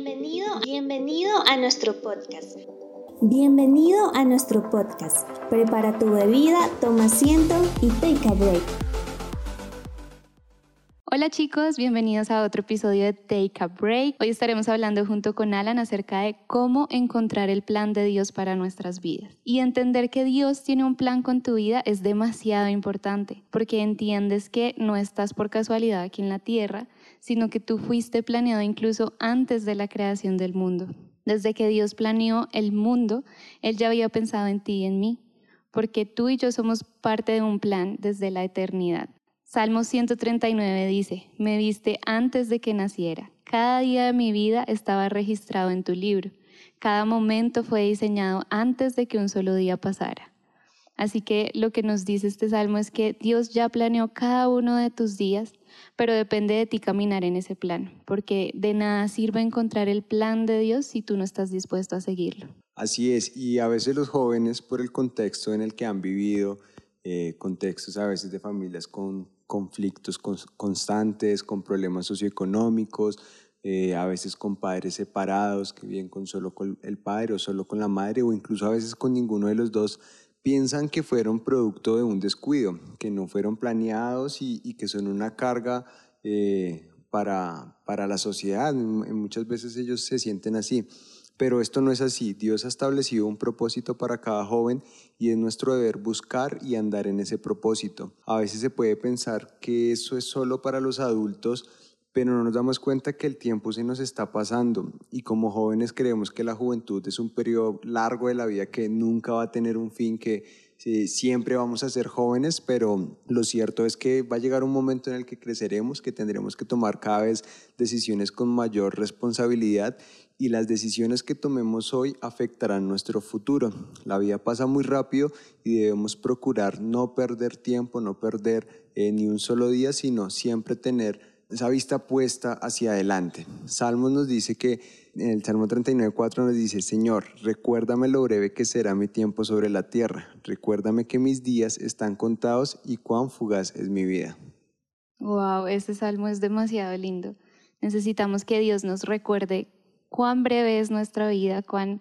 Bienvenido, bienvenido a nuestro podcast. Bienvenido a nuestro podcast. Prepara tu bebida, toma asiento y take a break. Hola chicos, bienvenidos a otro episodio de Take a Break. Hoy estaremos hablando junto con Alan acerca de cómo encontrar el plan de Dios para nuestras vidas. Y entender que Dios tiene un plan con tu vida es demasiado importante, porque entiendes que no estás por casualidad aquí en la tierra, sino que tú fuiste planeado incluso antes de la creación del mundo. Desde que Dios planeó el mundo, Él ya había pensado en ti y en mí, porque tú y yo somos parte de un plan desde la eternidad. Salmo 139 dice, me viste antes de que naciera. Cada día de mi vida estaba registrado en tu libro. Cada momento fue diseñado antes de que un solo día pasara. Así que lo que nos dice este salmo es que Dios ya planeó cada uno de tus días pero depende de ti caminar en ese plan, porque de nada sirve encontrar el plan de Dios si tú no estás dispuesto a seguirlo. Así es, y a veces los jóvenes, por el contexto en el que han vivido, eh, contextos a veces de familias con conflictos constantes, con problemas socioeconómicos, eh, a veces con padres separados, que viven con solo con el padre o solo con la madre, o incluso a veces con ninguno de los dos, piensan que fueron producto de un descuido, que no fueron planeados y, que son una carga eh, para, para la sociedad. Muchas veces ellos se sienten así. Pero esto no es así. Dios ha establecido un propósito para cada joven y es nuestro deber buscar y andar en ese propósito. A veces se puede pensar que eso es solo para los adultos, pero no nos damos cuenta que el tiempo se nos está pasando y como jóvenes creemos que la juventud es un periodo largo de la vida que nunca va a tener un fin, que siempre vamos a ser jóvenes, pero lo cierto es que va a llegar un momento en el que creceremos, que tendremos que tomar cada vez decisiones con mayor responsabilidad y las decisiones que tomemos hoy afectarán nuestro futuro. La vida pasa muy rápido y debemos procurar no perder tiempo, no perder eh, ni un solo día, sino siempre tener esa vista puesta hacia adelante. Salmos nos dice que en el Salmo 39.4 nos dice, Señor, recuérdame lo breve que será mi tiempo sobre la tierra, recuérdame que mis días están contados y cuán fugaz es mi vida. Wow, este salmo es demasiado lindo. Necesitamos que Dios nos recuerde cuán breve es nuestra vida, cuán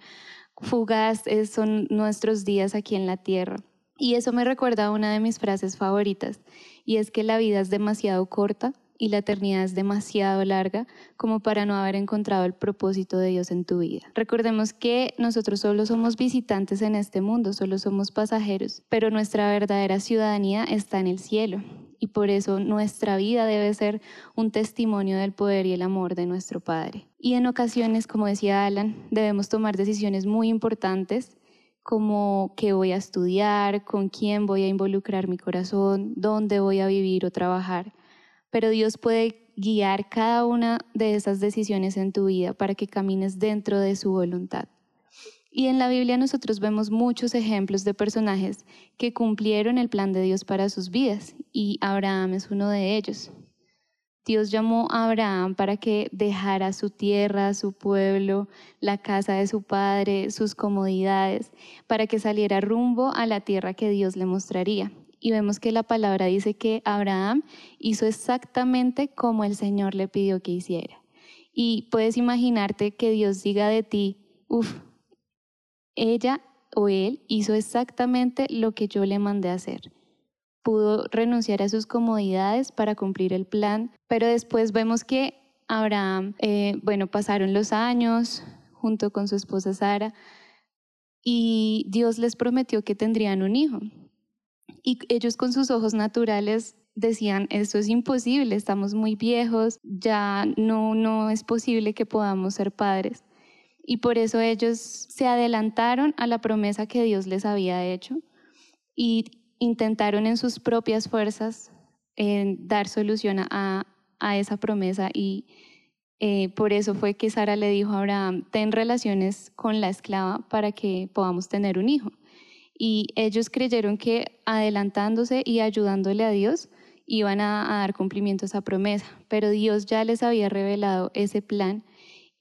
fugaz son nuestros días aquí en la tierra. Y eso me recuerda a una de mis frases favoritas, y es que la vida es demasiado corta y la eternidad es demasiado larga como para no haber encontrado el propósito de Dios en tu vida. Recordemos que nosotros solo somos visitantes en este mundo, solo somos pasajeros, pero nuestra verdadera ciudadanía está en el cielo y por eso nuestra vida debe ser un testimonio del poder y el amor de nuestro Padre. Y en ocasiones, como decía Alan, debemos tomar decisiones muy importantes como qué voy a estudiar, con quién voy a involucrar mi corazón, dónde voy a vivir o trabajar pero Dios puede guiar cada una de esas decisiones en tu vida para que camines dentro de su voluntad. Y en la Biblia nosotros vemos muchos ejemplos de personajes que cumplieron el plan de Dios para sus vidas y Abraham es uno de ellos. Dios llamó a Abraham para que dejara su tierra, su pueblo, la casa de su padre, sus comodidades, para que saliera rumbo a la tierra que Dios le mostraría y vemos que la palabra dice que Abraham hizo exactamente como el Señor le pidió que hiciera. Y puedes imaginarte que Dios diga de ti, uff, ella o él hizo exactamente lo que yo le mandé hacer. Pudo renunciar a sus comodidades para cumplir el plan, pero después vemos que Abraham, eh, bueno, pasaron los años junto con su esposa Sara y Dios les prometió que tendrían un hijo. Y ellos con sus ojos naturales decían, esto es imposible, estamos muy viejos, ya no, no es posible que podamos ser padres. Y por eso ellos se adelantaron a la promesa que Dios les había hecho y intentaron en sus propias fuerzas dar solución a, a, esa promesa y eh, por eso fue que Sara le dijo a Abraham, ten relaciones con la esclava para que podamos tener un hijo y ellos creyeron que adelantándose y ayudándole a Dios iban a, dar cumplimiento a esa promesa, pero Dios ya les había revelado ese plan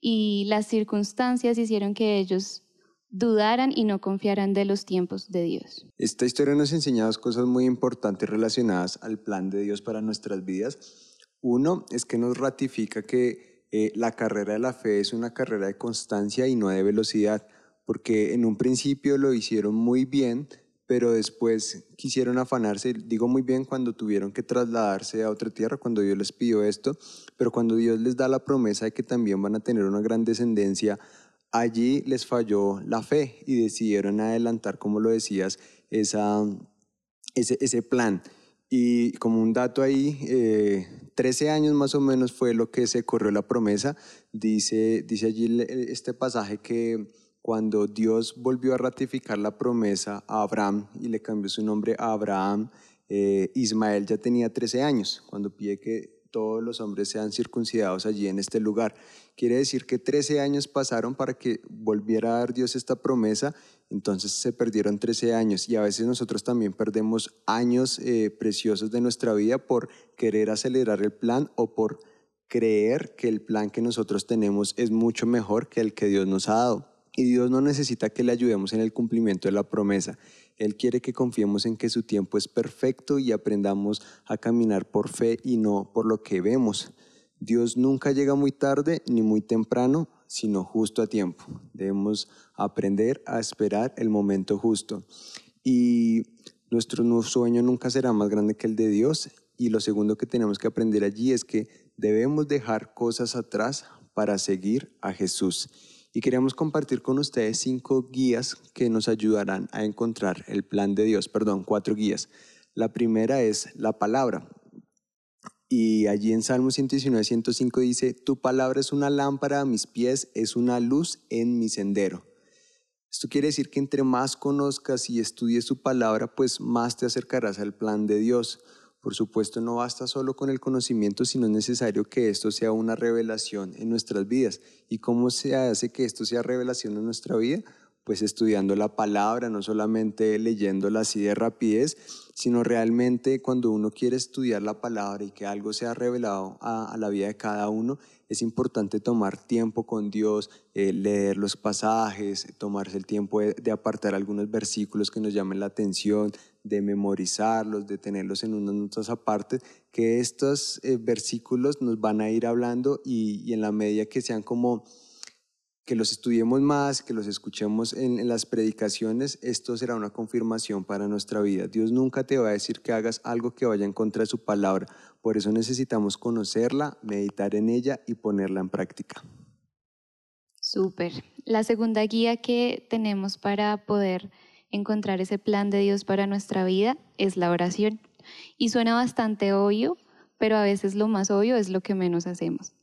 y las circunstancias hicieron que ellos dudaran y no confiaran de los tiempos de Dios. Esta historia nos enseña dos cosas muy importantes relacionadas al plan de Dios para nuestras vidas. Uno es que nos ratifica que eh, la carrera de la fe es una carrera de constancia y no de velocidad, porque en un principio lo hicieron muy bien, pero después quisieron afanarse, digo muy bien, cuando tuvieron que trasladarse a otra tierra, cuando Dios les pidió esto, pero cuando Dios les da la promesa de que también van a tener una gran descendencia, allí les falló la fe y decidieron adelantar, como lo decías, esa, ese, ese plan. Y como un dato ahí, eh, 13 años más o menos fue lo que se corrió la promesa. Dice, dice allí este pasaje que cuando Dios volvió a ratificar la promesa a Abraham y le cambió su nombre a Abraham, eh, Ismael ya tenía 13 años, cuando pide que todos los hombres sean circuncidados allí en este lugar. Quiere decir que 13 años pasaron para que volviera a dar Dios esta promesa, entonces se perdieron 13 años y a veces nosotros también perdemos años eh, preciosos de nuestra vida por querer acelerar el plan o por creer que el plan que nosotros tenemos es mucho mejor que el que Dios nos ha dado. Y Dios no necesita que le ayudemos en el cumplimiento de la promesa. Él quiere que confiemos en que su tiempo es perfecto y aprendamos a caminar por fe y no por lo que vemos. Dios nunca llega muy tarde ni muy temprano, sino justo a tiempo. Debemos aprender a esperar el momento justo. Y nuestro sueño nunca será más grande que el de Dios. Y lo segundo que tenemos que aprender allí es que debemos dejar cosas atrás para seguir a Jesús y queremos compartir con ustedes cinco guías que nos ayudarán a encontrar el plan de Dios, perdón, cuatro guías. La primera es la palabra. Y allí en Salmo 119, 105 dice, tu palabra es una lámpara a mis pies, es una luz en mi sendero. Esto quiere decir que entre más conozcas y estudies su palabra, pues más te acercarás al plan de Dios. Por supuesto, no basta solo con el conocimiento, sino es necesario que esto sea una revelación en nuestras vidas. ¿Y cómo se hace que esto sea revelación en nuestra vida? Pues estudiando la palabra, no solamente leyéndola así de rapidez, sino realmente cuando uno quiere estudiar la palabra y que algo sea revelado a, la vida de cada uno, es importante tomar tiempo con Dios, eh, leer los pasajes, tomarse el tiempo de, apartar algunos versículos que nos llamen la atención, de memorizarlos, de tenerlos en unas notas aparte, que estos eh, versículos nos van a ir hablando y, y en la medida que sean como que los estudiemos más, que los escuchemos en, las predicaciones, esto será una confirmación para nuestra vida. Dios nunca te va a decir que hagas algo que vaya en contra de su palabra. Por eso necesitamos conocerla, meditar en ella y ponerla en práctica. Súper. La segunda guía que tenemos para poder encontrar ese plan de Dios para nuestra vida es la oración. Y suena bastante obvio, pero a veces lo más obvio es lo que menos hacemos.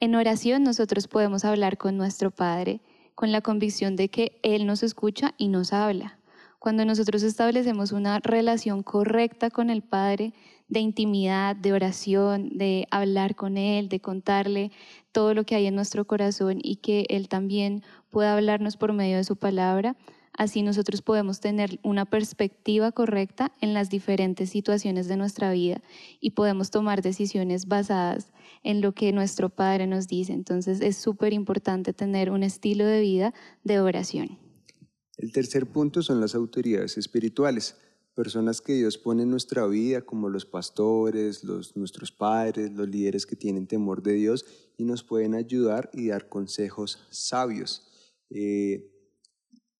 En oración nosotros podemos hablar con nuestro Padre con la convicción de que Él nos escucha y nos habla. Cuando nosotros establecemos una relación correcta con el Padre, de intimidad, de oración, de hablar con Él, de contarle todo lo que hay en nuestro corazón y que Él también pueda hablarnos por medio de su palabra, Así nosotros podemos tener una perspectiva correcta en las diferentes situaciones de nuestra vida y podemos tomar decisiones basadas en lo que nuestro Padre nos dice. Entonces es súper importante tener un estilo de vida de oración. El tercer punto son las autoridades espirituales, personas que Dios pone en nuestra vida, como los pastores, los, nuestros padres, los líderes que tienen temor de Dios y nos pueden ayudar y dar consejos sabios. Eh,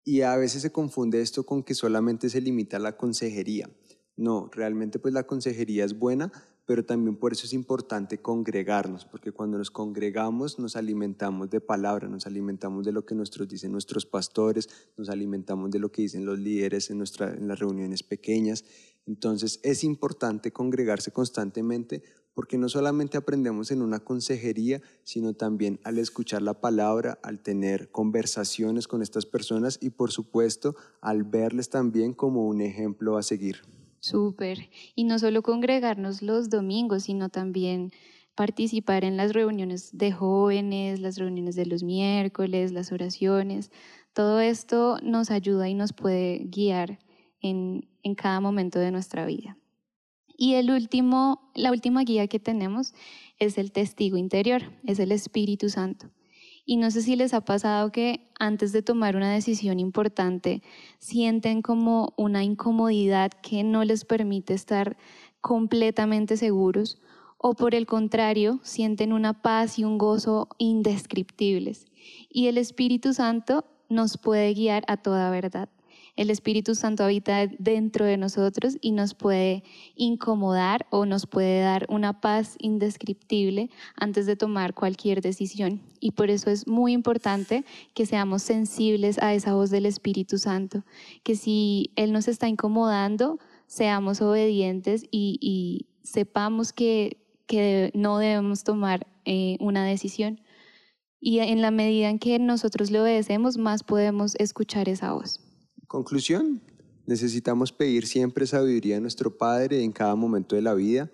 y a veces se confunde esto con que solamente se limita a la consejería. No, realmente pues la consejería es buena, pero también por eso es importante congregarnos, porque cuando nos congregamos nos alimentamos de palabra, nos alimentamos de lo que nuestros dicen nuestros pastores, nos alimentamos de lo que dicen los líderes en, nuestra, en las reuniones pequeñas. Entonces es importante congregarse constantemente porque no solamente aprendemos en una consejería, sino también al escuchar la palabra, al tener conversaciones con estas personas y por supuesto al verles también como un ejemplo a seguir. Súper. Y no solo congregarnos los domingos, sino también participar en las reuniones de jóvenes, las reuniones de los miércoles, las oraciones. Todo esto nos ayuda y nos puede guiar en, en cada momento de nuestra vida. Y el último, la última guía que tenemos es el testigo interior, es el Espíritu Santo. Y no sé si les ha pasado que antes de tomar una decisión importante sienten como una incomodidad que no les permite estar completamente seguros o por el contrario, sienten una paz y un gozo indescriptibles. Y el Espíritu Santo nos puede guiar a toda verdad. El Espíritu Santo habita dentro de nosotros y nos puede incomodar o nos puede dar una paz indescriptible antes de tomar cualquier decisión. Y por eso es muy importante que seamos sensibles a esa voz del Espíritu Santo, que si Él nos está incomodando, seamos obedientes y, sepamos que, no debemos tomar eh, una decisión. Y en la medida en que nosotros le obedecemos, más podemos escuchar esa voz. Conclusión, necesitamos pedir siempre sabiduría a nuestro Padre en cada momento de la vida.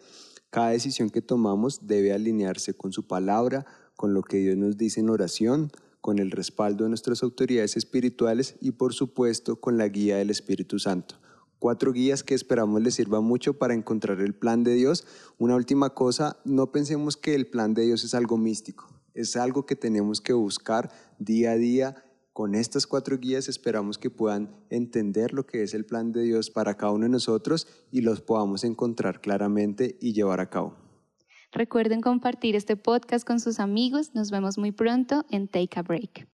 Cada decisión que tomamos debe alinearse con su palabra, con lo que Dios nos dice en oración, con el respaldo de nuestras autoridades espirituales y por supuesto con la guía del Espíritu Santo. Cuatro guías que esperamos les sirvan mucho para encontrar el plan de Dios. Una última cosa, no pensemos que el plan de Dios es algo místico, es algo que tenemos que buscar día a día con estas cuatro guías esperamos que puedan entender lo que es el plan de Dios para cada uno de nosotros y los podamos encontrar claramente y llevar a cabo. Recuerden compartir este podcast con sus amigos. Nos vemos muy pronto en Take a Break.